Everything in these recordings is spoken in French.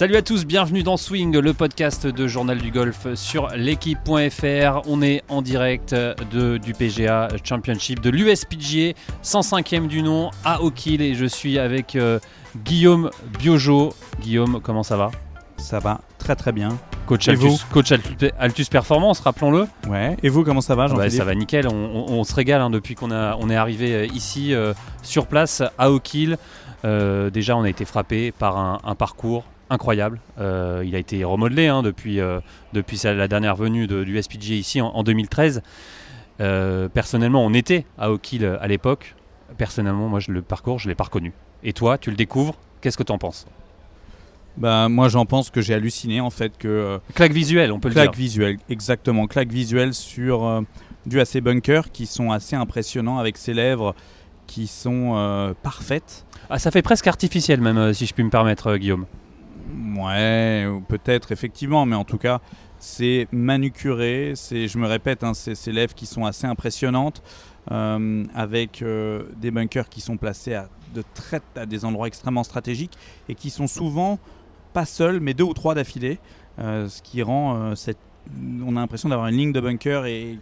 Salut à tous, bienvenue dans Swing, le podcast de Journal du Golf sur l'équipe.fr. On est en direct de, du PGA Championship, de l'USPGA, 105e du nom, à Oakhill et je suis avec euh, Guillaume Biojo. Guillaume, comment ça va? Ça va très très bien. Coach Et Altus, vous? coach Altus, Altus Performance, rappelons-le. Ouais. Et vous, comment ça va, Ah bah, Jean-Philippe? ça va nickel, on, on- on se régale hein, depuis qu'on on est arrivé euh, ici euh, sur place à Oakhill. Euh, déjà, on a été frappé par un, un parcours incroyable. Euh, il a été remodelé hein, depuis, euh, depuis la dernière venue de, du SPGA ici en, en 2013. Euh, personnellement, on était à Oakhill euh, à l'époque. Personnellement, moi, je- le parcours, je ne l'ai pas reconnu. Et toi, tu le découvres, qu'est-ce que tu en penses? Bah, moi, j'en pense que j'ai halluciné en fait que Claque visuelle, on peut claque le dire. visuelle, exactement, claque visuelle sur euh, du AC bunkers qui sont assez impressionnants avec ses lèvres qui sont parfaites. Ah, ça fait presque artificiel même, si je puis me permettre, Guillaume. Ouais, ou peut-être effectivement, mais en tout cas, c'est manucuré. C'est, je me répète, hein, c'est ces lèvres qui sont assez impressionnantes, euh, avec euh, des bunkers qui sont placés à, des endroits extrêmement stratégiques et qui sont souvent pas seuls, mais deux ou trois d'affilée, euh, ce qui rend cette on a l'impression d'avoir une ligne de bunker et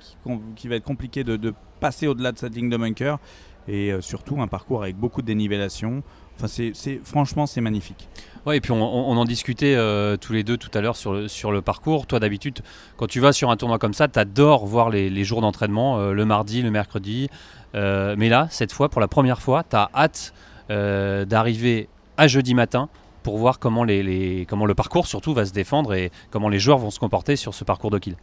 qui, va être compliqué de, de passer au-delà de cette ligne de bunker et surtout un parcours avec beaucoup de dénivellation. Enfin, c'est, franchement, c'est magnifique. Ouais, et puis on, on- on en discutait euh, tous les deux tout à l'heure sur le, sur le parcours. Toi, d'habitude, quand tu vas sur un tournoi comme ça, tu adores voir les, les jours d'entraînement, euh, le mardi, le mercredi. Euh, mais là, cette fois, pour la première fois, tu as hâte d'arriver à jeudi matin pour voir comment, les, les- comment le parcours surtout va se défendre et comment les joueurs vont se comporter sur ce parcours de kill.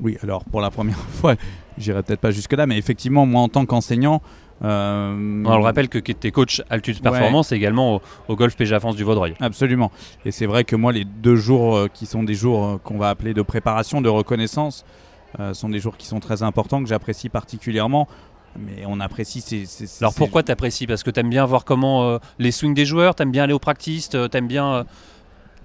Oui, alors pour la première fois, j'irai peut-être pas jusque-là, mais effectivement, moi en tant qu'enseignant. Euh, On le rappelle que tu es coach Altus Performance également au, au Golf PGA France du Vaudreuil. Absolument. Et c'est vrai que moi, les deux jours euh, qui sont des jours euh, qu'on va appeler de préparation, de reconnaissance, sont des jours qui sont très importants, que j'apprécie particulièrement. Mais on apprécie ces. ces- ces- Alors pourquoi tu apprécies Parce que tu aimes bien voir comment les swings des joueurs, tu aimes bien aller au practice, tu aimes bien...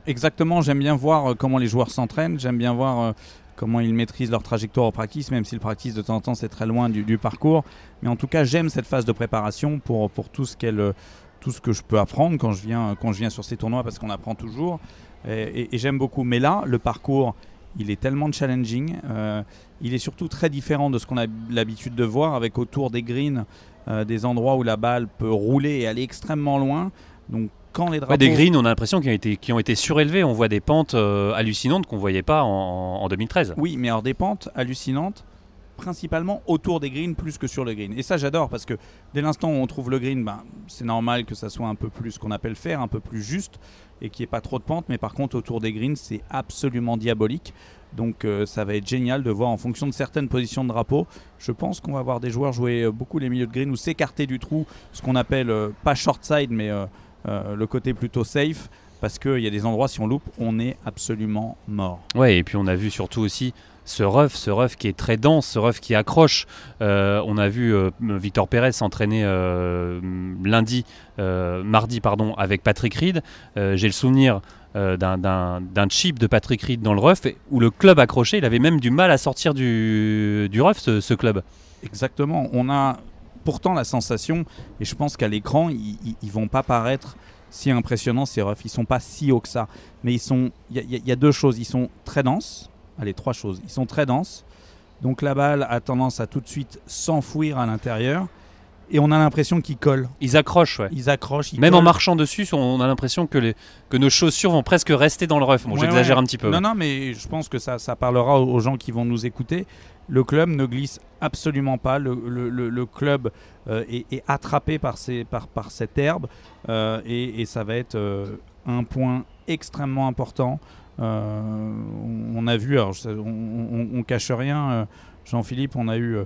Exactement, j'aime bien voir comment les joueurs s'entraînent, j'aime bien voir comment ils maîtrisent leur trajectoire au practice, même si le practice de temps en temps c'est très loin du, parcours. Mais en tout cas, j'aime cette phase de préparation pour, pour tout, ce tout ce que je peux apprendre quand je viens, quand je viens sur ces tournois, parce qu'on apprend toujours. Et j'aime beaucoup. Mais là, le parcours, il est tellement challenging. euh, il est surtout très différent de ce qu'on a l'habitude de voir, avec autour des greens euh, des endroits où la balle peut rouler et aller extrêmement loin. Donc quand les drapeaux... Ouais, des greens, on a l'impression qu'ils ont été, qui ont été surélevés. On voit des pentes euh, hallucinantes qu'on ne voyait pas en, en 2013. Oui, mais alors des pentes hallucinantes, principalement autour des greens plus que sur le green. Et ça, j'adore parce que dès l'instant où on trouve le green, ben, c'est normal que ça soit un peu plus ce qu'on appelle faire, un peu plus juste et qu'il n'y ait pas trop de pentes. Mais par contre, autour des greens, c'est absolument diabolique. Donc euh, ça va être génial de voir en fonction de certaines positions de drapeau. Je pense qu'on va voir des joueurs jouer euh, beaucoup les milieux de green ou s'écarter du trou, ce qu'on appelle euh, pas short side, mais euh, le côté plutôt safe. Parce qu'il y a des endroits, si on loupe, on est absolument mort. Ouais, et puis on a vu surtout aussi ce rough, ce rough qui est très dense, ce rough qui accroche. Euh, on a vu euh, Victor Pérez s'entraîner euh, lundi, mardi pardon, avec Patrick Reed. J'ai le souvenir d'un- chip de Patrick Reed dans le rough où le club accroché, il avait même du mal à sortir du, du rough, ce, ce club. Exactement. On a pourtant la sensation, et je pense qu'à l'écran, ils, ils vont pas paraître si impressionnants ces refs. Ils sont pas si hauts que ça. Mais il y a deux choses. Ils sont très denses. Allez, trois choses. Ils sont très denses. Donc la balle a tendance à tout de suite s'enfouir à l'intérieur. Et on a l'impression qu'ils collent. Ils accrochent, ouais. Ils accrochent. Ils Même en marchant dessus, on a l'impression que, les, que nos chaussures vont presque rester dans le rough. Bon, Ouais, j'exagère ouais. un petit peu. Non, non, mais je pense que ça, ça parlera aux gens qui vont nous écouter. Le club ne glisse absolument pas. Le, le- le- le club euh, est, est attrapé par, ces, par, par cette herbe euh, et, et ça va être euh, un point extrêmement important. On- a vu, alors on, on, on cache rien, Jean-Philippe, on a eu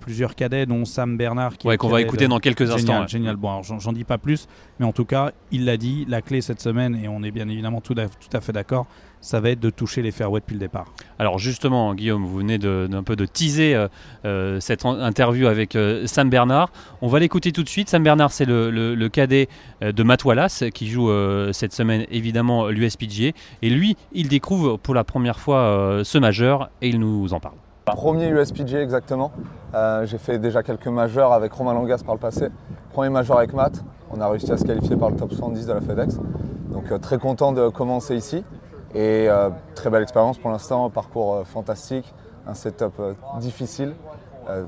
plusieurs cadets, dont Sam Bernard. Qui Ouais, est qu'on va écouter de- dans quelques instants. Génial, ouais. génial. Bon, alors, j'en dis pas plus, mais en tout cas, il l'a dit, la clé cette semaine, et on est bien évidemment tout à, tout à fait d'accord, ça va être de toucher les fairways depuis le départ. Alors justement, Guillaume, vous venez d'un peu de teaser euh, euh, cette interview avec euh, Sam Bernard. On va l'écouter tout de suite. Sam Bernard, c'est le, le- le cadet de Matt Wallace qui joue euh, cette semaine évidemment l'USPGA. Et lui, il découvre pour la première fois ce majeur et il nous en parle. Premier USPGA exactement. Euh, j'ai fait déjà quelques majeurs avec Romain Langas par le passé. Premier majeur avec Matt. On a réussi à se qualifier par le top 70 de la FedEx. Donc euh, très content de commencer ici et euh, très belle expérience pour l'instant, parcours fantastique, un setup difficile.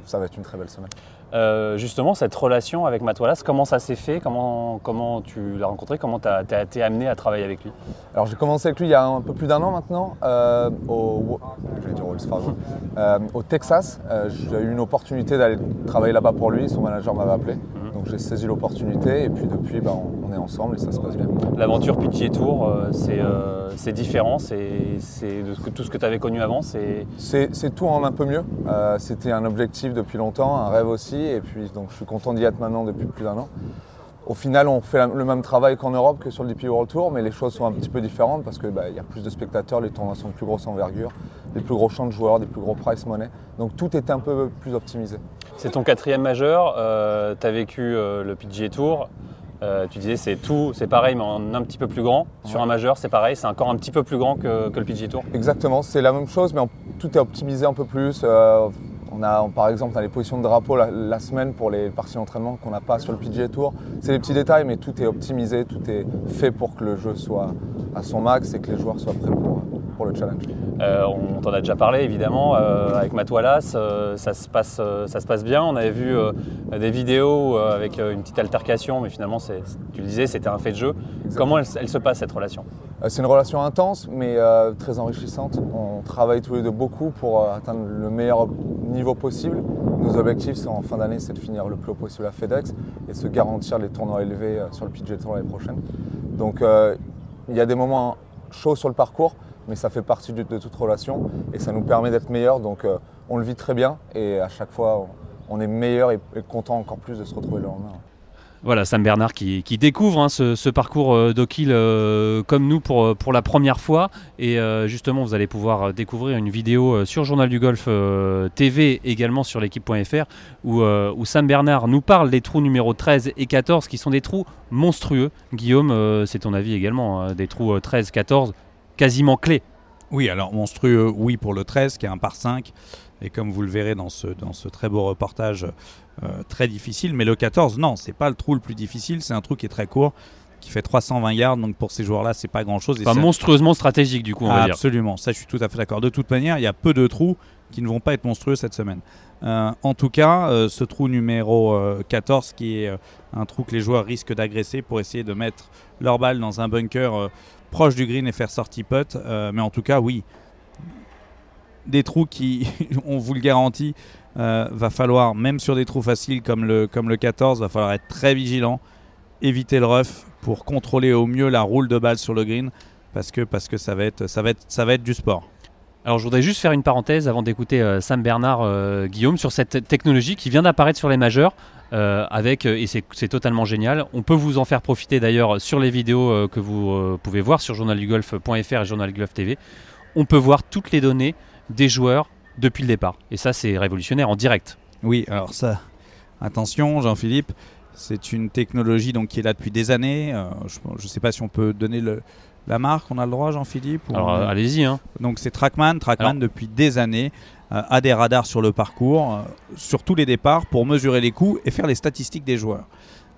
Ça va être une très belle semaine. Euh, justement, cette relation avec Wallace, comment ça s'est fait? Comment, comment tu l'as rencontré? Comment tu as, été amené à travailler avec lui? Alors j'ai commencé avec lui il y a un peu plus d'un an maintenant euh, au, dire euh, au Texas. J'ai eu une opportunité d'aller travailler là-bas pour lui, son manager m'avait appelé. Donc j'ai saisi l'opportunité et puis depuis bah, on, on est ensemble et ça se passe bien. L'aventure PGA Tour, euh, c'est euh, c'est différent, c'est de tout ce que tu avais connu avant, c'est tout en un peu mieux. Euh, C'était un objectif depuis longtemps, un rêve aussi, et puis donc je suis content d'y être maintenant depuis plus d'un an. Au final, on fait le même travail qu'en Europe, que sur le DP World Tour, mais les choses sont un petit peu différentes parce qu'il y a plus de spectateurs, les tournois sont de plus grosse envergure, des plus gros champs de joueurs, des plus gros price money. Donc tout est un peu plus optimisé. c'est ton quatrième majeur, tu as vécu euh, le PGA Tour. Euh, tu disais c'est tout, c'est pareil mais en un petit peu plus grand. Sur un majeur c'est pareil, c'est encore un petit peu plus grand que, que le PGA Tour. Exactement, c'est la même chose, mais tout est optimisé un peu plus. On a, par exemple, on a les positions de drapeau la, la semaine pour les parties d'entraînement qu'on n'a pas sur le PGA Tour. C'est des petits détails, mais tout est optimisé, tout est fait pour que le jeu soit à son max et que les joueurs soient prêts pour, pour le challenge. Euh, on t'en a déjà parlé évidemment euh, avec Wallace, euh, ça, se passe, ça se passe bien. On avait vu des vidéos avec une petite altercation, mais finalement, c'est- tu le disais, c'était un fait de jeu. Comment elle, elle se passe cette relation? C'est une relation intense, mais très enrichissante. On travaille tous les deux beaucoup pour atteindre le meilleur niveau possible. Nos objectifs sont, en fin d'année, c'est de finir le plus haut possible à FedEx et de se garantir les tournois élevés sur le PGA Tour l'année prochaine. Donc il y a des moments chauds sur le parcours, mais ça fait partie de, toute relation et ça nous permet d'être meilleurs. Donc euh, on le vit très bien et à chaque fois on, est meilleur et, content encore plus de se retrouver le lendemain. Voilà, Sam Bernard qui, découvre hein, ce, parcours euh, d'O'Kill euh, comme nous pour, pour la première fois. Et justement, vous allez pouvoir découvrir une vidéo sur Journal du Golf TV, également sur l'équipe.fr, où, Sam Bernard nous parle des trous numéro 13 et 14, qui sont des trous monstrueux. Guillaume, c'est ton avis également, hein, des trous euh, 13, 14, quasiment clés. Oui, alors monstrueux, oui pour le 13 qui est un par 5. Et comme vous le verrez dans ce, dans ce très beau reportage, euh, très difficile. Mais le 14, non, c'est pas le trou le plus difficile. C'est un trou qui est très court, qui fait 320 yards. Donc pour ces joueurs-là, c'est pas grand-chose. Enfin, monstrueusement stratégique, du coup, on va dire. Absolument, ça je suis tout à fait d'accord. De toute manière, il y a peu de trous qui ne vont pas être monstrueux cette semaine. Euh, en tout cas, euh, ce trou numéro euh, 14, qui est un trou que les joueurs risquent d'agresser pour essayer de mettre leur balle dans un bunker proche du green et faire sortie putt. Euh, mais en tout cas, oui, des trous qui, on vous le garantit, euh, va falloir, même sur des trous faciles comme le, comme le 14, va falloir être très vigilant, éviter le rough pour contrôler au mieux la roule de balle sur le green parce que, parce que ça, va être, ça, va être, ça va être du sport. Alors je voudrais juste faire une parenthèse avant d'écouter euh, Sam Bernard euh, Guillaume sur cette technologie qui vient d'apparaître sur les majeurs euh, avec et c'est totalement génial. On peut vous en faire profiter d'ailleurs sur les vidéos que vous pouvez voir sur journaldugolf.fr et Journal Golf TV. On peut voir toutes les données des joueurs depuis le départ et ça c'est révolutionnaire en direct. Oui, alors ça, attention Jean-Philippe, c'est une technologie donc, qui est là depuis des années. Je ne sais pas si on peut donner le, la marque, on a le droit Jean-Philippe Alors allez-y. Hein. Donc c'est Trackman. Trackman Alors- depuis des années euh, a des radars sur le parcours, euh, sur tous les départs, pour mesurer les coups et faire les statistiques des joueurs.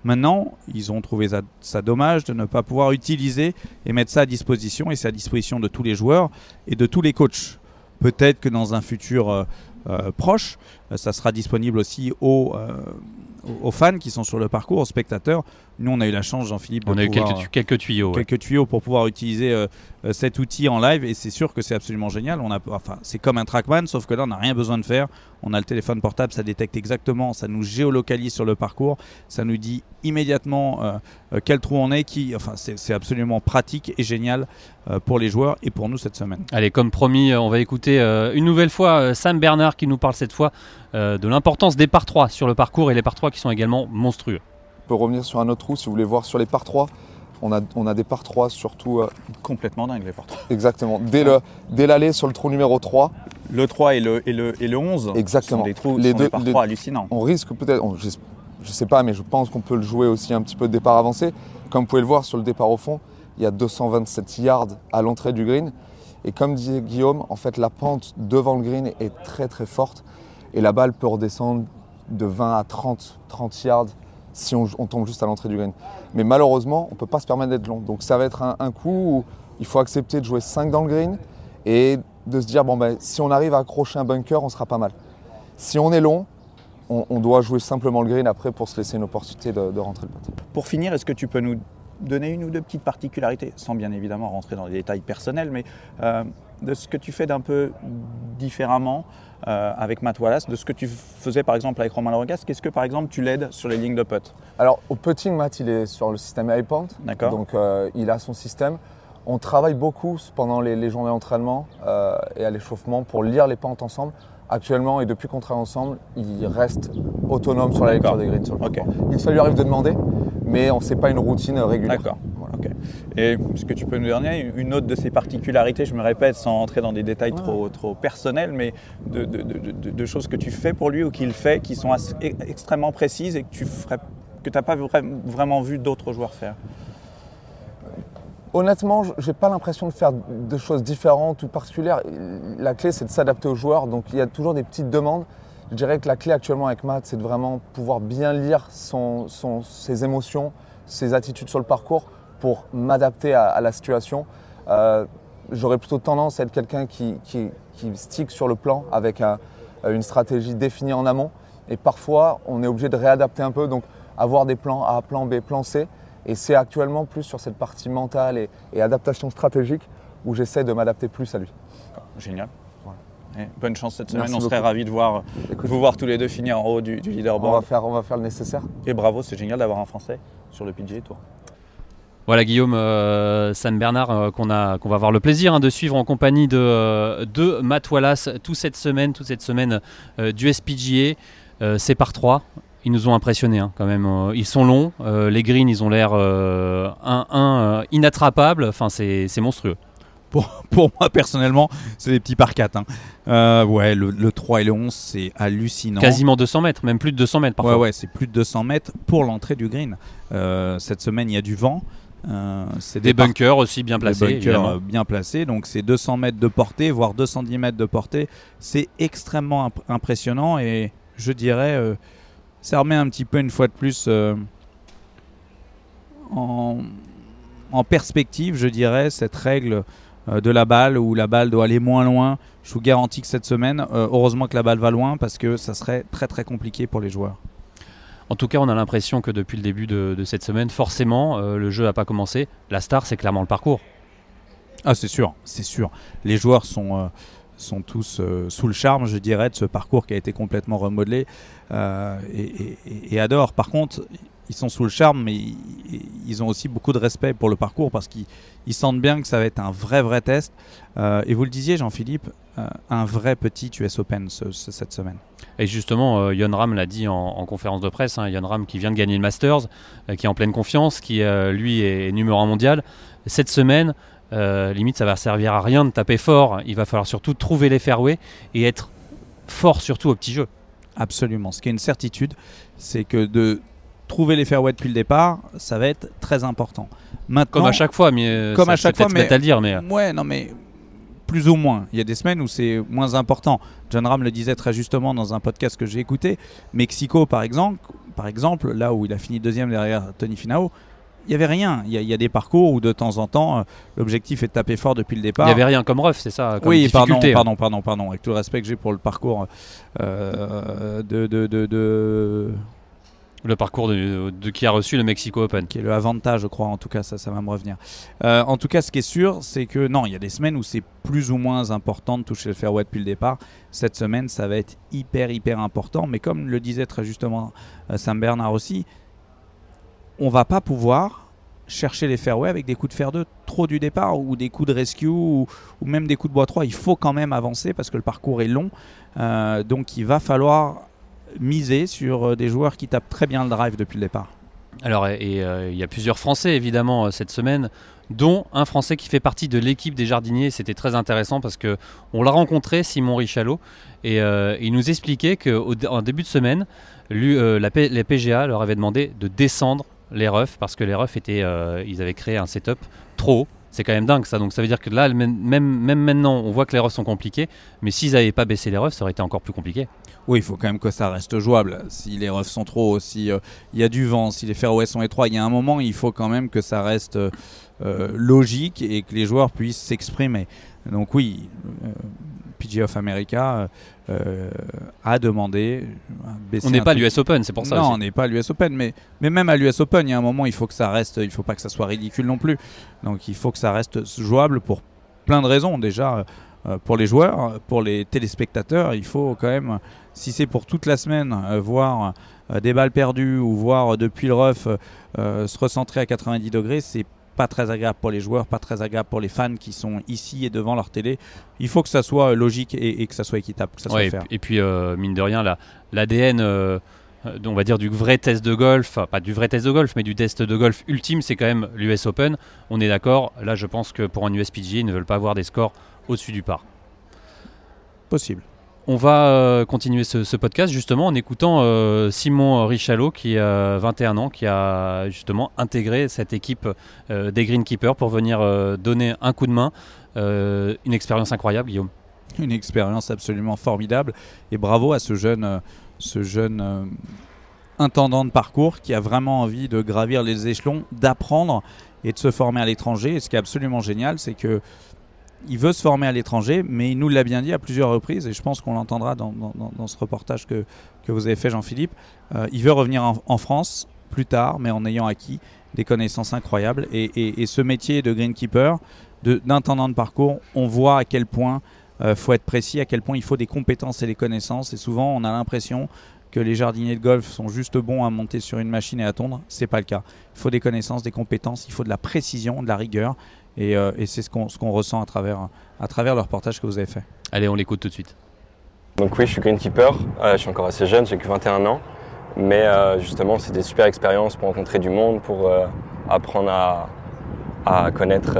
Maintenant, ils ont trouvé ça, ça dommage de ne pas pouvoir utiliser et mettre ça à disposition, et c'est à disposition de tous les joueurs et de tous les coachs. Peut-être que dans un futur euh, euh, proche, ça sera disponible aussi euh, aux fans qui sont sur le parcours, aux spectateurs. Nous, on a eu la chance, Jean-Philippe, de On a eu pouvoir, quelques, tu- quelques tuyaux. ouais. quelques tuyaux pour pouvoir utiliser euh, euh, cet outil en live et c'est sûr que c'est absolument génial. On a, enfin, c'est comme un trackman, sauf que là on n'a rien besoin de faire. On a le téléphone portable, ça détecte exactement, ça nous géolocalise sur le parcours, ça nous dit immédiatement euh, quel trou on est. Qui, enfin, c'est, absolument pratique et génial euh, pour les joueurs et pour nous cette semaine. Allez, comme promis, on va écouter une nouvelle fois Sam Bernard qui nous parle cette fois de l'importance des par 3 sur le parcours et les par 3 qui sont également monstrueux. On peut revenir sur un autre trou si vous voulez voir sur les par 3. On a, on a des par 3 surtout euh, Complètement dingue les portes. exactement dès dès l'allée sur le trou numéro 3. Le 3 et le, et le, et le 11 Exactement. sont des trous, Les sont deux- des par les- 3 hallucinants. On risque peut-être, je, je sais pas, mais je pense qu'on peut le jouer aussi un petit peu de départ avancé. Comme vous pouvez le voir sur le départ au fond, il y a 227 yards à l'entrée du green. Et comme disait Guillaume, en fait, la pente devant le green est très très forte. Et la balle peut redescendre de 20 à 30, 30 yards si on, tombe juste à l'entrée du green. Mais malheureusement, on ne peut pas se permettre d'être long. Donc ça va être un, coup où il faut accepter de jouer 5 dans le green et de se dire bon ben, si on arrive à accrocher un bunker, on sera pas mal. Si on est long, on, doit jouer simplement le green après pour se laisser une opportunité de, rentrer le putt. Pour finir, est-ce que tu peux nous donner une ou deux petites particularités, sans bien évidemment rentrer dans les détails personnels, mais euh, de ce que tu fais d'un peu différemment euh, avec Matt Wallace, de ce que tu faisais par exemple avec Romain Lorogas. Qu'est-ce que par exemple tu l'aides sur les lignes de putt? Alors au putting, Matt, il est sur le système iPoint. D'accord. Donc euh, il a son système. On travaille beaucoup pendant les, journées d'entraînement et à l'échauffement pour lire les pentes ensemble. Actuellement, et depuis qu'on travaille ensemble, il reste autonome sur la lecture des greens. Sur le Il ça lui arrive de demander, mais on ne sait pas une routine régulière. D'accord. Et est-ce que tu peux nous donner une autre de ses particularités, je me répète, sans entrer dans des détails trop, trop personnels, mais de, choses que tu fais pour lui ou qu'il fait qui sont extrêmement précises et que tu ferais, que n'as pas vraiment vu d'autres joueurs faire? Honnêtement, je n'ai pas l'impression de faire de choses différentes ou particulières. La clé, c'est de s'adapter aux joueurs. Donc, il y a toujours des petites demandes. Je dirais que la clé actuellement avec Matt, c'est de vraiment pouvoir bien lire ses émotions, ses attitudes sur le parcours pour m'adapter à, la situation. Euh, j'aurais plutôt tendance à être quelqu'un qui, qui, stick sur le plan avec une stratégie définie en amont. Et parfois, on est obligé de réadapter un peu, donc avoir des plans A, plan B, plan C. Et c'est actuellement plus sur cette partie mentale et, adaptation stratégique où j'essaie de m'adapter plus à lui. Génial. bonne chance cette semaine. on serait ravis de voir, vous voir tous les deux finir en haut du, leaderboard. On va, faire, on va faire le nécessaire. Et bravo, c'est génial d'avoir un Français sur le PGA Tour. Voilà Guillaume euh, San Bernard euh, qu'on a qu'on va avoir le plaisir hein, de suivre en compagnie de, euh, de Matt Wallace toute cette semaine, toute cette semaine du SPGA. c'est par trois. Ils nous ont impressionnés hein, quand même. ils sont longs, les greens ils ont l'air un, un inattrapables. Enfin c'est monstrueux. Pour, pour, moi personnellement, c'est des petits par 4. Hein. ouais, le, 3 et le 11, c'est hallucinant. Quasiment 200 mètres, même plus de 200 mètres parfois. Ouais, ouais, c'est plus de 200 mètres pour l'entrée du green. cette semaine, il y a du vent. Euh, c'est des, bunkers aussi bien placés. bunkers euh, bien placés, donc c'est 200 mètres de portée, voire 210 mètres de portée. C'est extrêmement impressionnant et je dirais, euh, ça remet un petit peu une fois de plus en, en, perspective, je dirais, cette règle de la balle où la balle doit aller moins loin. Je vous garantis que cette semaine, heureusement que la balle va loin parce que ça serait très très compliqué pour les joueurs. En tout cas, on a l'impression que depuis le début de, cette semaine, forcément, euh, le jeu n'a pas commencé. La star, c'est clairement le parcours. Ah, c'est sûr, c'est sûr. Les joueurs sont, euh, sont tous euh, sous le charme, je dirais, de ce parcours qui a été complètement remodelé et, et, adorent. Par contre, ils sont sous le charme, mais ils, ont aussi beaucoup de respect pour le parcours parce qu'ils sentent bien que ça va être un vrai, vrai test. et vous le disiez, Jean-Philippe, un vrai petit US Open cette semaine. Et justement, Yon euh, Ram l'a dit en, conférence de presse, hein, Yon Ram qui vient de gagner le Masters, euh, qui est en pleine confiance, qui euh, lui est numéro un mondial. Cette semaine, limite, ça va servir à rien de taper fort. Il va falloir surtout trouver les fairways et être fort surtout au petit jeu. Absolument. Ce qui est une certitude, c'est que de trouver les fairways depuis le départ, ça va être très important. Maintenant, comme à chaque fois, mais comme à chaque fois, mais à dire, mais ouais, non, mais plus ou moins. Il y a des semaines où c'est moins important. John Ram le disait très justement dans un podcast que j'ai écouté. Mexico, par exemple, par exemple, là où il a fini deuxième derrière Tony Finao, il n'y avait rien. Il y, a, des parcours où de temps en temps, euh, l'objectif est de taper fort depuis le départ. Il n'y avait rien comme ref, c'est ça Oui, pardon, hein. pardon, pardon, pardon. Avec tout le respect que j'ai pour le parcours euh, de, de, de le parcours de, qui a reçu le Mexico Open. Qui est le avantage, je crois, en tout cas, ça, ça va me revenir. Euh, en tout cas, ce qui est sûr, c'est que non, il y a des semaines où c'est plus ou moins important de toucher le fairway depuis le départ. Cette semaine, ça va être hyper, hyper important. Mais comme le disait très justement Sam Bernard aussi, on va pas pouvoir chercher les fairways avec des coups de fer 2 trop du départ ou des coups de rescue ou, même des coups de bois 3. Il faut quand même avancer parce que le parcours est long. Euh, donc il va falloir miser sur euh, des joueurs qui tapent très bien le drive depuis le départ alors, euh, il y a plusieurs Français évidemment cette semaine, dont un Français qui fait partie de l'équipe des jardiniers. C'était très intéressant parce que on l'a rencontré, Simon Richalot, et il nous expliquait qu'en début de semaine, la, les PGA leur avaient demandé de descendre les refs parce que les refs étaient, ils avaient créé un setup trop C'est quand même dingue ça. Donc ça veut dire que là, même, même maintenant, on voit que les refs sont compliqués. Mais s'ils n'avaient pas baissé les refs, ça aurait été encore plus compliqué. Oui, il faut quand même que ça reste jouable. Si les refs sont trop hauts, s'il euh, y a du vent, si les fairways sont étroits, il y a un moment, il faut quand même que ça reste euh, euh, logique et que les joueurs puissent s'exprimer. Donc oui, PG of America a demandé. on n'est pas l'US Open, c'est pour ça. Non, on n'est pas l'US Open, mais, mais même à l'US Open, il y a un moment, il faut que ça reste, il faut pas que ça soit ridicule non plus. Donc il faut que ça reste jouable pour plein de raisons. Déjà, pour les joueurs, pour les téléspectateurs, il faut quand même si c'est pour toute la semaine, euh, voir euh, des balles perdues ou voir euh, depuis le rough se recentrer à 90 degrés, c'est pas très agréable pour les joueurs, pas très agréable pour les fans qui sont ici et devant leur télé. Il faut que ça soit logique et, que ça soit équitable, que ça soit Et puis, mine de rien, l'ADN, on va dire du vrai test de golf, pas du vrai test de golf, mais du test de golf ultime, c'est quand même l'US Open. On est d'accord. Là, je pense que pour un USPG, ils ne veulent pas avoir des scores au-dessus du par. Possible. On va euh, continuer ce, podcast justement en écoutant euh, Simon Richalot qui a 21 ans, qui a justement intégré cette équipe euh, des Greenkeepers pour venir donner un coup de main. une expérience incroyable, Guillaume. Une expérience absolument formidable et bravo à ce jeune, ce jeune intendant de parcours qui a vraiment envie de gravir les échelons, d'apprendre et de se former à l'étranger. Et ce qui est absolument génial, c'est que il veut se former à l'étranger, mais il nous l'a bien dit à plusieurs reprises, et je pense qu'on l'entendra dans, ce reportage que, vous avez fait, Jean-Philippe. Euh, il veut revenir en, France plus tard, mais en ayant acquis des connaissances incroyables. Et, ce métier de greenkeeper, d'intendant de, parcours, on voit à quel point il euh, faut être précis, à quel point il faut des compétences et des connaissances. Et souvent, on a l'impression que les jardiniers de golf sont juste bons à monter sur une machine et à tondre. C'est pas le cas. Il faut des connaissances, des compétences, il faut de la précision, de la rigueur. Euh, et, c'est ce qu'on ce qu'on ressent à travers, à travers le reportage que vous avez fait. Allez, on l'écoute tout de suite. Donc oui, je suis greenkeeper, euh, je suis encore assez jeune, j'ai que 21 ans, mais euh, justement c'est des super expériences pour rencontrer du monde, pour apprendre à, à connaître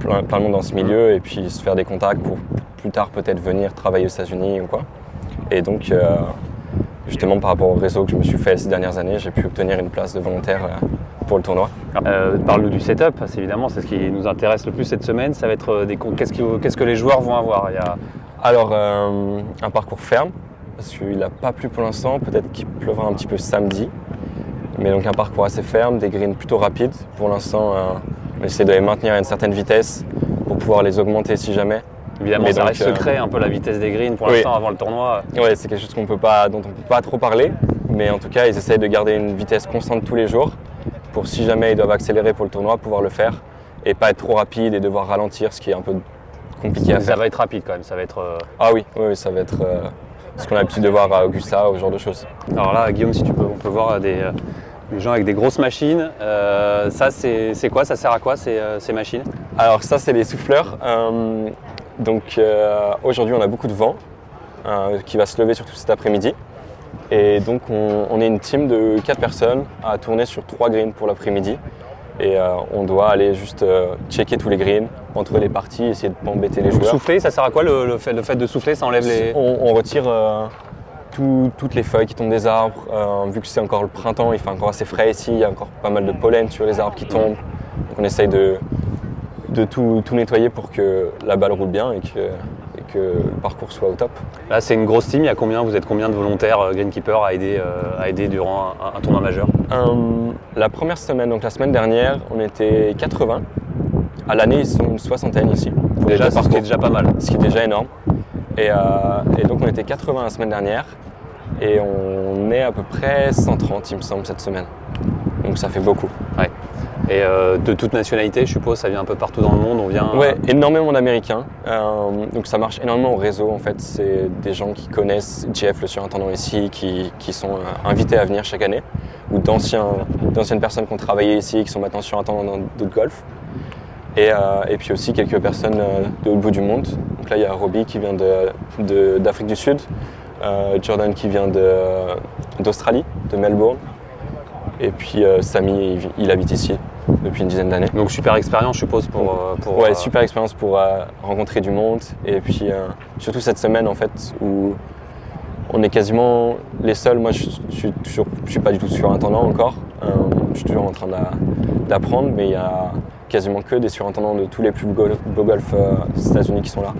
plein, plein, de monde dans ce milieu et puis se faire des contacts pour plus tard peut-être venir travailler aux États-Unis ou quoi. Et donc justement par rapport au réseau que je me suis fait ces dernières années, j'ai pu obtenir une place de volontaire pour le tournoi. Euh, Parle-nous du setup, c'est évidemment c'est ce qui nous intéresse le plus cette semaine. Ça va être euh, des qu'est-ce, que les joueurs vont avoir? Il y Alors euh, un parcours ferme parce qu'il n'a pas plu pour l'instant. Peut-être qu'il pleuvra un petit peu samedi, mais donc un parcours assez ferme, des greens plutôt rapides. Pour l'instant, on essaie de les maintenir à une certaine vitesse pour pouvoir les augmenter si jamais. Évidemment, mais ça reste secret un peu la vitesse des greens pour l'instant avant le tournoi. Oui, c'est quelque chose qu'on peut pas, dont on ne peut pas trop parler. Mais en tout cas, ils essayent de garder une vitesse constante tous les jours pour si jamais ils doivent accélérer pour le tournoi, pouvoir le faire et pas être trop rapide et devoir ralentir, ce qui est un peu compliqué à faire. Ça va être rapide quand même, ça va être. Euh, ah oui, oui, ça va être euh, ce qu'on a l'habitude de voir à Augusta, ce genre de choses. Alors là, Guillaume, si tu peux, on peut voir des, euh, gens avec des grosses machines. ça, c'est quoi? Ça sert à quoi ces, ces machines? Alors ça, c'est les souffleurs. Donc aujourd'hui, on a beaucoup de vent qui va se lever surtout cet après-midi. Et donc on, est une team de 4 personnes à tourner sur 3 greens pour l'après-midi. Et euh, on doit aller juste euh, checker tous les greens entre les parties, essayer de ne pas embêter les joueurs. Souffler, ça sert à quoi le, fait, de souffler Ça enlève les. On, retire euh, toutes les feuilles qui tombent des arbres. vu que c'est encore le printemps, il fait encore assez frais ici, il y a encore pas mal de pollen sur les arbres qui tombent. Donc on essaye de, tout, tout, nettoyer pour que la balle roule bien et que que le parcours soit au top. Là, c'est une grosse team. Il y a combien? Vous êtes combien de volontaires euh, Greenkeeper à aider, euh, à aider durant un, tournoi majeur? Euh, La première semaine, donc la semaine dernière, on était 80. À l'année, ils sont une soixantaine ici. Déjà, ce qui est déjà pas mal. Ce qui est déjà énorme. Et, donc, on était 80 la semaine dernière. Et on est à peu près 130, il me semble, cette semaine. Donc, ça fait beaucoup. Ouais. Et euh, de toute nationalité, je suppose, ça vient un peu partout dans le monde. On vient. Ouais, énormément d'Américains. Euh, donc ça marche énormément au réseau. En fait, c'est des gens qui connaissent Jeff, le surintendant ici, qui, sont euh, invités à venir chaque année, ou d'anciennes personnes qui ont travaillé ici qui sont maintenant surintendants dans d'autres golf. Et, puis aussi quelques personnes de l'autre bout du monde. Donc là, il y a Robbie qui vient d'Afrique du Sud, Jordan qui vient d'Australie, de, Melbourne. Et puis Samy, il habite ici depuis une dizaine d'années. Donc super expérience, je suppose, pour. Euh, pour ouais, euh, super expérience pour euh, rencontrer du monde. Et puis surtout cette semaine, en fait, où on est quasiment les seuls. Moi, je, je, suis pas du tout sur intendant encore. je suis toujours en train d'apprendre, mais il y a quasiment que des surintendants de tous les plus beaux, beaux golfs euh, des États-Unis qui sont là.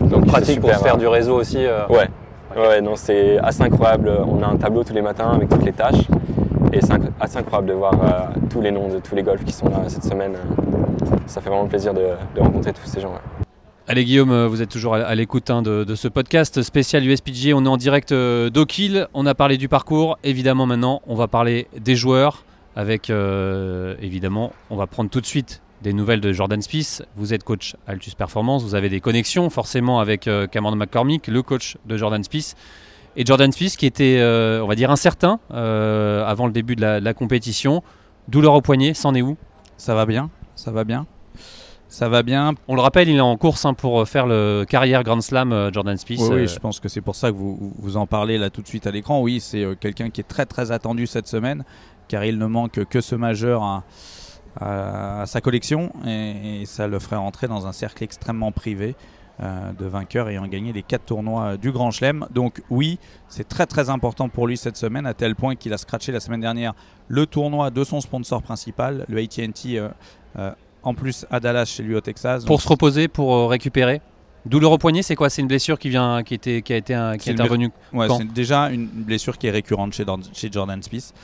Donc Pratique pour se faire euh, du réseau aussi. euh, Ouais, ouais, non, c'est assez incroyable. On a un tableau tous les matins avec toutes les tâches. Et c'est assez incroyable de voir euh, tous les noms de tous les golfs qui sont là cette semaine. Ça fait vraiment plaisir de, rencontrer tous ces gens. Allez Guillaume, euh, vous êtes toujours à- l'écoute hein, de, ce podcast spécial USPG. On est en direct euh, d'Oakhill. On a parlé du parcours. Évidemment, maintenant, on va parler des joueurs. Avec, euh, évidemment, on va prendre tout de suite des nouvelles de Jordan Spieth. Vous êtes coach Altus Performance. Vous avez des connexions forcément avec euh, Cameron McCormick, le coach de Jordan Spieth. Et Jordan Spieth qui était, euh, on va dire, incertain euh, avant le début de la, de la compétition. Douleur au poignet, c'en est où? Ça va bien, ça va bien. Ça va bien. On le rappelle, il est en course hein, pour faire le carrière Grand Slam euh, Jordan Spieth. Oui, oui, Euh, je pense que c'est pour ça que vous, vous en parlez là tout de suite à l'écran. Oui, c'est euh, quelqu'un qui est très très attendu cette semaine, car il ne manque que ce majeur à, à- à sa collection, et, et ça le ferait rentrer dans un cercle extrêmement privé euh, de vainqueurs ayant gagné les quatre tournois euh, du Grand Chelem. Donc oui, c'est très très important pour lui cette semaine, à tel point qu'il a scratché la semaine dernière le tournoi de son sponsor principal, le AT&T, euh, euh, en plus à Dallas chez lui au Texas. pour Donc, se reposer, pour euh, récupérer. Douleur au poignet, c'est quoi? C'est une blessure qui vient, qui était, qui a été, un- qui est intervenue. Ouais, c'est déjà une blessure qui est récurrente chez, Jordan Spieth.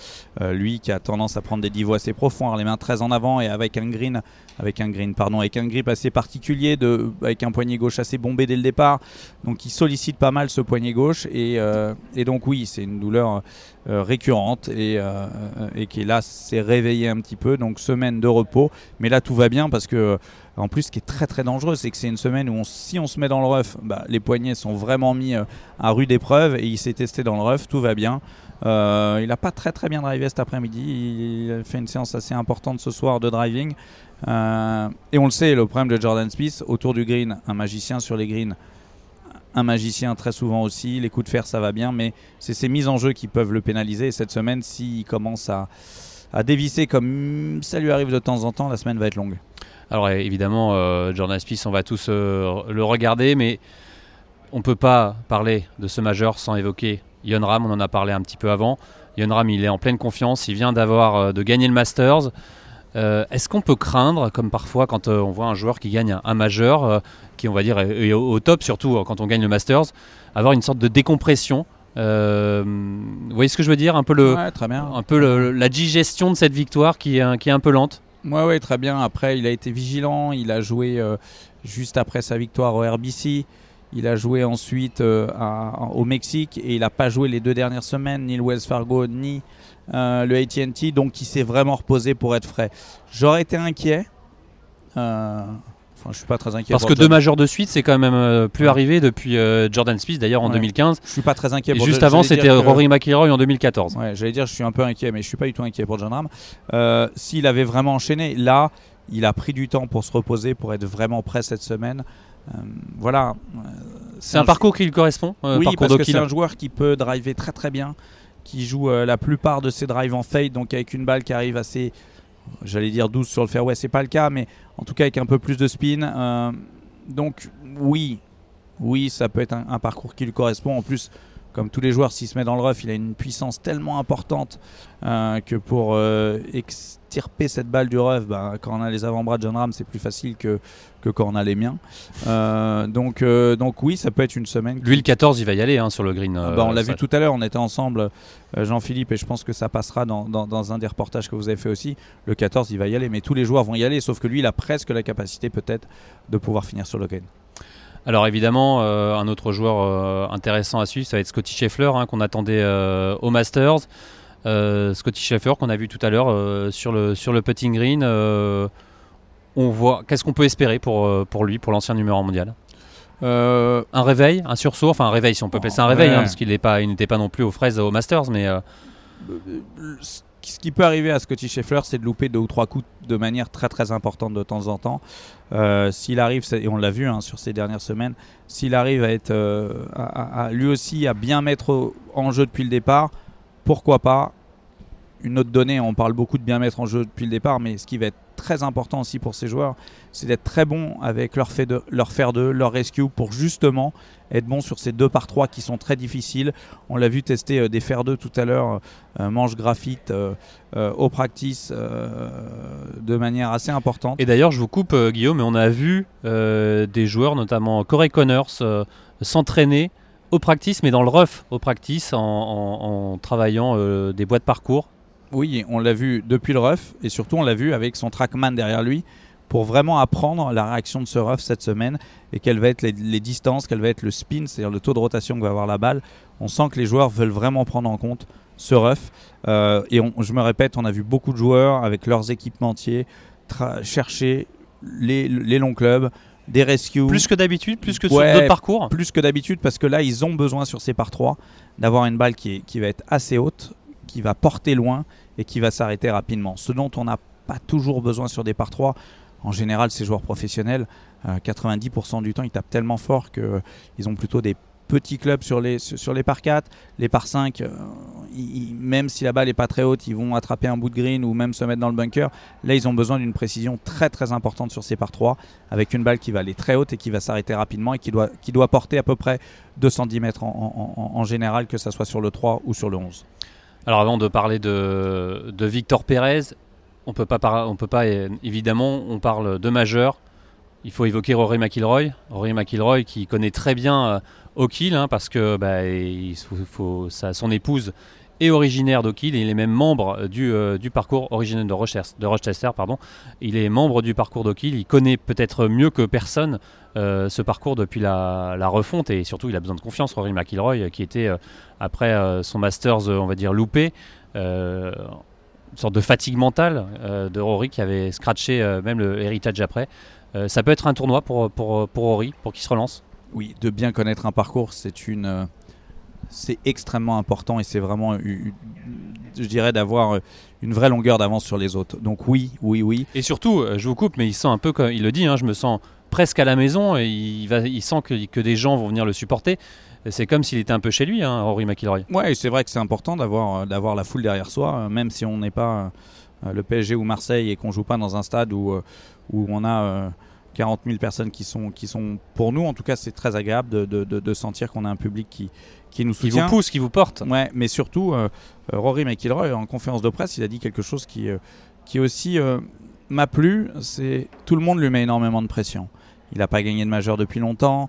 Euh, lui qui a tendance à prendre des niveaux assez profonds, avoir les mains très en avant et avec un green, avec un green, pardon, avec un grip assez particulier, de, avec un poignet gauche assez bombé dès le départ. Donc il sollicite pas mal ce poignet gauche et, euh, et donc oui, c'est une douleur euh, récurrente et, euh, et qui là s'est réveillé un petit peu. Donc semaine de repos, mais là tout va bien parce que en plus, ce qui est très très dangereux, c'est que c'est une semaine où si on se met dans le rough, bah, les poignets sont vraiment mis euh, à rude épreuve et il s'est testé dans le rough, tout va bien. Euh, il n'a pas très très bien drivé cet après-midi. Il fait une séance assez importante ce soir de driving. Et on le sait, le problème de Jordan Spieth, autour du green, un magicien sur les greens, un magicien très souvent aussi. Les coups de fer, ça va bien, mais c'est ces mises en jeu qui peuvent le pénaliser. Et cette semaine, s'il commence à, dévisser comme ça lui arrive de temps en temps, la semaine va être longue. Alors euh, évidemment, euh, Jordan Spieth, on va tous euh, le regarder, mais on peut pas parler de ce majeur sans évoquer Yon Ram. On en a parlé un petit peu avant. Yon Ram, il est en pleine confiance. Il vient d'avoir euh, de gagner le Masters. Euh, Est-ce qu'on peut craindre, comme parfois quand on voit un joueur qui gagne un, majeur, qui on va dire est, au, au top, surtout euh, quand on gagne le Masters, avoir une sorte de décompression Euh, Vous voyez ce que je veux dire? Un peu, le, Ouais, très bien. un peu le- la digestion de cette victoire qui est, un- qui est un peu lente. Ouais, très bien. Après, il a été vigilant. Il a joué euh, juste après sa victoire au RBC. Il a joué ensuite euh, à- au Mexique et il n'a pas joué les deux dernières semaines, ni le Wells Fargo, ni euh, le AT&T. Donc, il s'est vraiment reposé pour être frais. J'aurais été inquiet. Enfin, je suis pas très inquiet. Parce que deux majeurs de suite, c'est quand même euh, plus arrivé depuis euh, Jordan Smith, d'ailleurs en Ouais. 2015. Je suis pas très inquiet. Et pour juste avant, c'était Rory McIlroy en 2014. Ouais, j'allais dire, je suis un peu inquiet, mais je suis pas du tout inquiet pour John Ram. Euh, S'il avait vraiment enchaîné, là, il a pris du temps pour se reposer, pour être vraiment prêt cette semaine. Euh, voilà. C'est un parcours qui lui correspond, euh, oui, parce que c'est un joueur qui peut driver très très bien, qui joue la plupart de ses drives en fade, donc avec une balle qui arrive assez, j'allais dire 12 sur le fairway, c'est pas le cas, mais en tout cas avec un peu plus de spin. Euh, donc oui, oui, ça peut être un, parcours qui lui correspond. En plus, comme tous les joueurs, s'il se met dans le rough, il a une puissance tellement importante euh, que pour euh, extirper cette balle du rough, bah, quand on a les avant-bras de John Ram, c'est plus facile que, que quand on a les miens. Euh, donc, euh, donc oui, ça peut être une semaine. Lui, le 14, il va y aller hein, sur le green. ah euh, bah, on l'a ça- vu tout à l'heure, on était ensemble, euh, Jean-Philippe, et je pense que ça passera dans, dans- dans un des reportages que vous avez fait aussi. Le 14, il va y aller, mais tous les joueurs vont y aller, sauf que lui, il a presque la capacité peut-être de pouvoir finir sur le green. Alors évidemment, euh, un autre joueur euh, intéressant à suivre, ça va être Scotty Scheffler, hein, qu'on attendait euh, au Masters. Euh, Scotty Scheffler, qu'on a vu tout à l'heure euh, sur, le, sur le putting green. euh, on voit, qu'est-ce qu'on peut espérer pour, pour lui, pour l'ancien numéro un mondial? Euh, Un réveil, un sursaut, enfin un réveil si on peut appeler ça un Ouais. réveil, hein, parce qu'il n'est pas- n'était pas non plus aux fraises au Masters, mais euh, ce qui peut arriver à Scotty Scheffler, c'est de louper deux ou trois coups de manière très très importante de temps en temps. Euh, s'il arrive, et on l'a vu hein, sur ces dernières semaines, s'il arrive à être à, à- à lui aussi à bien mettre en jeu depuis le départ, pourquoi pas une autre donnée, on parle beaucoup de bien mettre en jeu depuis le départ, mais ce qui va être très important aussi pour ces joueurs, c'est d'être très bon avec leur, de, leur faire de, leur rescue pour justement être bon sur ces deux par trois qui sont très difficiles. On l'a vu tester euh, des faire deux tout à l'heure, euh, manche graphite euh, au practice de manière assez importante. Et d'ailleurs, je vous coupe, Guillaume, mais on a vu des joueurs, notamment Corey Connors, s'entraîner au practice, mais dans le rough au practice, en, travaillant euh, des boîtes parcours. Oui, on l'a vu depuis le rough et surtout on l'a vu avec son trackman derrière lui pour vraiment apprendre la réaction de ce rough cette semaine et quelles vont être les, distances, quel va être le spin, c'est-à-dire le taux de rotation que va avoir la balle. On sent que les joueurs veulent vraiment prendre en compte ce rough. Euh, et je me répète, on a vu beaucoup de joueurs avec leurs équipementiers chercher les longs clubs, des rescues. Plus que d'habitude, plus que Ouais. sur d'autres parcours. plus que d'habitude parce que là ils ont besoin sur ces par 3 d'avoir une balle qui, est- qui va être assez haute, qui va porter loin et qui va s'arrêter rapidement. Ce dont on n'a pas toujours besoin sur des par 3. En général, ces joueurs professionnels, euh, 90% du temps, ils tapent tellement fort qu'ils ont plutôt des petits clubs sur les, sur les par 4. Les par 5, euh, même si la balle n'est pas très haute, ils vont attraper un bout de green ou même se mettre dans le bunker. Là, ils ont besoin d'une précision très très importante sur ces par 3 avec une balle qui va aller très haute et qui va s'arrêter rapidement et qui doit, qui doit porter à peu près 210 mètres en, général, que ça soit sur le 3 ou sur le 11. Alors avant de parler de, de Victor Pérez, on peut pas on peut pas évidemment on parle de majeur. Il faut évoquer Rory McIlroy, Rory McIlroy qui connaît très bien euh, O'Kill hein, parce que bah, son épouse est originaire d'O'Kill il est même membre du, euh, du parcours originaire de Rochester. Il est membre du parcours d'O'Kill. Il connaît peut-être mieux que personne euh, ce parcours depuis la, refonte et surtout il a besoin de confiance Rory McIlroy euh, qui était euh, après euh, son Masters euh, on va dire loupé euh, une sorte de fatigue mentale euh, de Rory qui avait scratché euh, même le héritage après. Euh, ça peut être un tournoi pour, pour Rory pour qu'il se relance? Oui, de bien connaître un parcours, c'est une, euh, c'est extrêmement important et c'est vraiment, je dirais, d'avoir euh, une vraie longueur d'avance sur les autres. Donc oui, oui, oui. Et surtout, euh, je vous coupe, mais il sent un peu comme il le dit, hein, je me sens presque à la maison et il, va, il sent que, que des gens vont venir le supporter. C'est comme s'il était un peu chez lui, hein, Rory McIlroy. Ouais, c'est vrai que c'est important d'avoir, d'avoir la foule derrière soi, même si on n'est pas le PSG ou Marseille et qu'on joue pas dans un stade où, où on a 40 000 personnes qui sont, qui sont pour nous, en tout cas, c'est très agréable de, de- de- de sentir qu'on a un public qui, qui nous Qui soutient. vous pousse, qui vous porte. Ouais, mais surtout, euh, euh, Rory McIlroy, en conférence de presse, il a dit quelque chose qui, euh, qui aussi euh, m'a plu. C'est tout le monde lui met énormément de pression. Il n'a pas gagné de majeur depuis longtemps.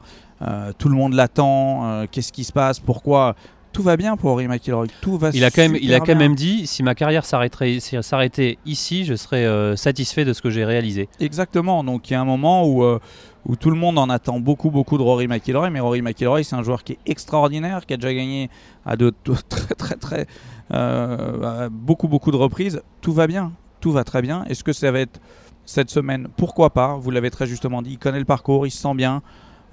tout le monde l'attend. Qu'est-ce qui se passe? Pourquoi? Tout va bien pour Rory McIlroy. Tout va Il a quand même, il a quand bien. même dit si ma carrière s'arrêterait, s'arrêtait ici, je serais euh, satisfait de ce que j'ai réalisé. Exactement. Donc il y a un moment où, euh, où tout le monde en attend beaucoup, beaucoup de Rory McIlroy. Mais Rory McIlroy, c'est un joueur qui est extraordinaire, qui a déjà gagné à de, de très, très, très euh, à beaucoup, beaucoup de reprises. Tout va bien. Tout va très bien. Est-ce que ça va être cette semaine? Pourquoi pas? Vous l'avez très justement dit. Il connaît le parcours, il se sent bien.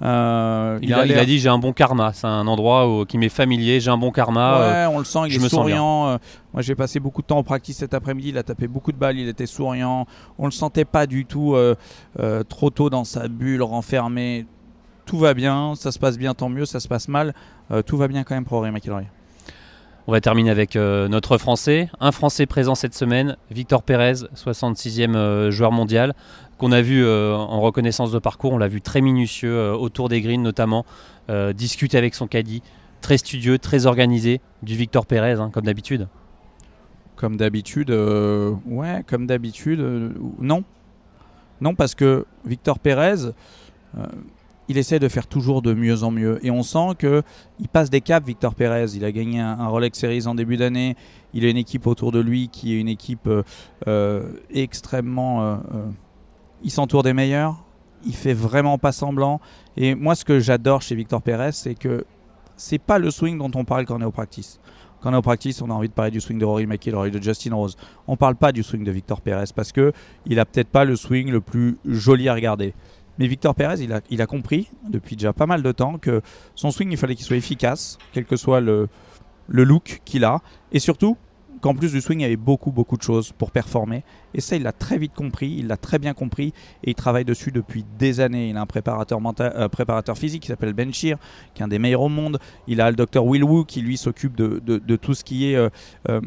Euh, Il, a, il l'air- a dit j'ai un bon karma. C'est un endroit où- qui m'est familier. J'ai un bon karma. euh, on le sent, il je est me sens bien. souriant. Euh, moi, j'ai passé beaucoup de temps en practice cet après-midi. Il a tapé beaucoup de balles, il était souriant. On le sentait pas du tout euh, trop tôt dans sa bulle, renfermé. Tout va bien, ça se passe bien, tant mieux. Ça se passe mal, tout va bien quand même pour Rory McIlroy. On va terminer avec euh, notre Français. Un Français présent cette semaine, Victor Pérez, 66e euh, joueur mondial, qu'on a vu euh, en reconnaissance de parcours. On l'a vu très minutieux autour des greens notamment, discuter avec son caddie, très studieux, très organisé, du Victor Pérez, hein, comme d'habitude. Comme d'habitude, ouais, comme d'habitude, non. Non, parce que Victor Pérez, il essaie de faire toujours de mieux en mieux. Et on sent que il passe des caps, Victor Pérez. Il a gagné un, Rolex Series en début d'année. Il a une équipe autour de lui qui est une équipe euh, euh, extrêmement. euh, il s'entoure des meilleurs. Il fait vraiment pas semblant. Et moi, ce que j'adore chez Victor Pérez, c'est que c'est pas le swing dont on parle quand on est au practice. Quand on est au practice, on a envie de parler du swing de Rory McIlroy, de Justin Rose. On parle pas du swing de Victor Pérez parce que il a peut-être pas le swing le plus joli à regarder. Mais Victor Pérez, il a, compris depuis déjà pas mal de temps que son swing, il fallait qu'il soit efficace, quel que soit le look qu'il a. Et surtout, qu'en plus du swing, il y avait beaucoup, beaucoup de choses pour performer. Et ça, il l'a très vite compris, il l'a très bien compris, et il travaille dessus depuis des années. Il a un préparateur, mental, euh, préparateur physique qui s'appelle Ben Shear, qui est un des meilleurs au monde. Il a le docteur Will Wu, qui lui s'occupe de, de, de, tout ce qui est euh, euh,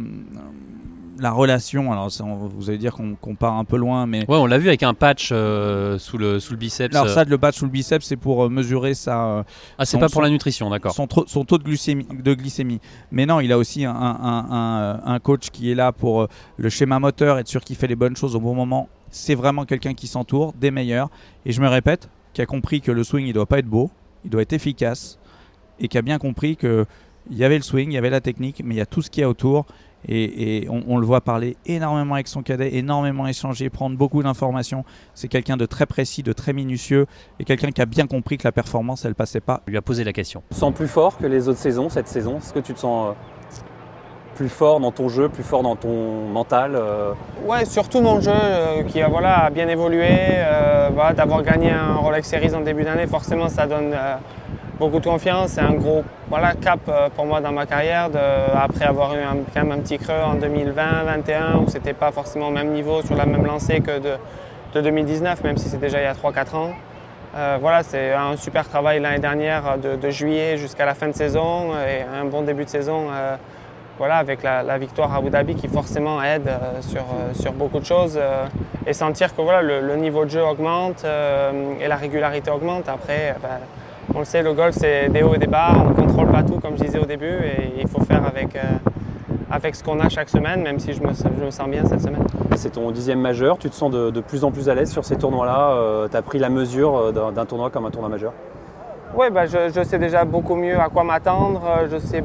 la relation. Alors, ça, vous allez dire qu'on part un peu loin, mais. Ouais, on l'a vu avec un patch sous, le, sous le biceps. Alors, ça, le patch sous le biceps, c'est pour mesurer sa. ah, c'est pas pour la nutrition, d'accord. Son, son, taux de glycémie, de glycémie. Mais non, il a aussi un, un, un, un coach qui est là pour le schéma moteur, être sûr qu'il fait les bonnes choses au bon moment. C'est vraiment quelqu'un qui s'entoure des meilleurs. Et je me répète, qui a compris que le swing, il doit pas être beau, il doit être efficace, et qui a bien compris que il y avait le swing, il y avait la technique, mais il y a tout ce qu'il y a autour. Et, et on, on, le voit parler énormément avec son cadet, énormément échanger, prendre beaucoup d'informations. C'est quelqu'un de très précis, de très minutieux, et quelqu'un qui a bien compris que la performance, elle passait pas. Il lui a posé la question. Tu te sens plus fort que les autres saisons cette saison? Est-ce que tu te sens plus fort dans ton jeu, plus fort dans ton mental euh... Ouais, surtout mon jeu euh, qui voilà, a bien évolué. Euh, D'avoir gagné un Rolex Series en début d'année, forcément, ça donne euh, beaucoup de confiance. C'est un gros voilà, cap pour moi dans ma carrière, après avoir eu un, quand même un petit creux en 2020-2021 où c'était pas forcément au même niveau, sur la même lancée que de, de 2019, même si c'est déjà il y a 3-4 ans. Euh, voilà, c'est un super travail l'année dernière de, juillet jusqu'à la fin de saison et un bon début de saison euh, voilà, avec la, la, victoire à Abu Dhabi qui forcément aide euh, sur, sur, beaucoup de choses et sentir que voilà, le, le niveau de jeu augmente et la régularité augmente. Après, ben, on le sait, le golf, c'est des hauts et des bas. On ne contrôle pas tout, comme je disais au début, et il faut faire avec, euh, avec ce qu'on a chaque semaine, même si je me, je me, sens bien cette semaine. C'est ton dixième majeur. Tu te sens de, de plus en plus à l'aise sur ces tournois-là euh, Tu as pris la mesure d'un tournoi comme un tournoi majeur? Oui, bah, je, je, sais déjà beaucoup mieux à quoi m'attendre. Je sais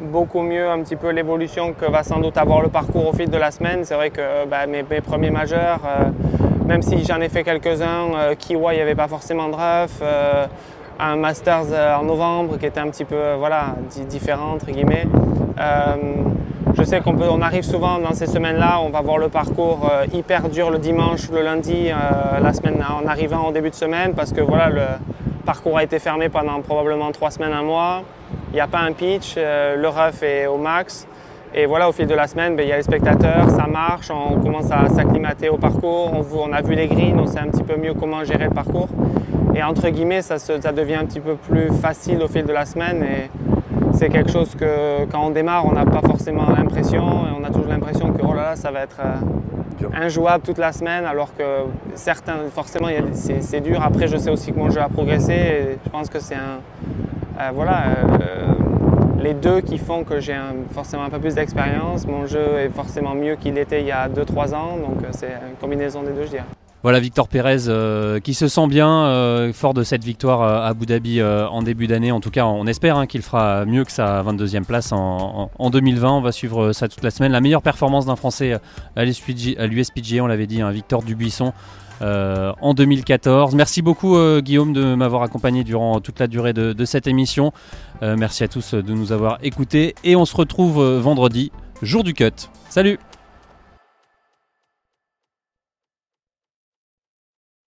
beaucoup mieux un petit peu l'évolution que va sans doute avoir le parcours au fil de la semaine. C'est vrai que bah, mes, premiers majeurs, euh, même si j'en ai fait quelques-uns, euh, Kiwa, il n'y avait pas forcément de ref un Masters en novembre qui était un petit peu voilà, différent entre guillemets. Euh, je sais qu'on on arrive souvent dans ces semaines-là, on va voir le parcours euh, hyper dur le dimanche le lundi, euh, la semaine en arrivant au début de semaine, parce que voilà, le parcours a été fermé pendant probablement trois semaines, un mois. Il n'y a pas un pitch, le rough est au max. Et voilà, au fil de la semaine, ben, il y a les spectateurs, ça marche, on commence à s'acclimater au parcours, on, on, a vu les greens, on sait un petit peu mieux comment gérer le parcours. Et entre guillemets, ça, se, ça, devient un petit peu plus facile au fil de la semaine. Et c'est quelque chose que quand on démarre, on n'a pas forcément l'impression. On a toujours l'impression que oh là là, ça va être euh, injouable toute la semaine. Alors que certains, forcément, c'est dur. Après, je sais aussi que mon jeu a progressé. Et je pense que c'est un. Euh, voilà. Euh, les deux qui font que j'ai forcément un peu plus d'expérience. Mon jeu est forcément mieux qu'il était il y a 2-3 ans. Donc c'est une combinaison des deux, je dirais. Voilà Victor Pérez euh, qui se sent bien, euh, fort de cette victoire à Abu Dhabi euh, en début d'année. En tout cas, on espère hein, qu'il fera mieux que sa 22e place en, en, en, 2020. On va suivre ça toute la semaine. La meilleure performance d'un Français à l'USPGA, on l'avait dit, hein, Victor Dubuisson. En 2014. Merci beaucoup Guillaume de m'avoir accompagné durant toute la durée de, cette émission. merci à tous de nous avoir écoutés et on se retrouve vendredi, jour du cut. Salut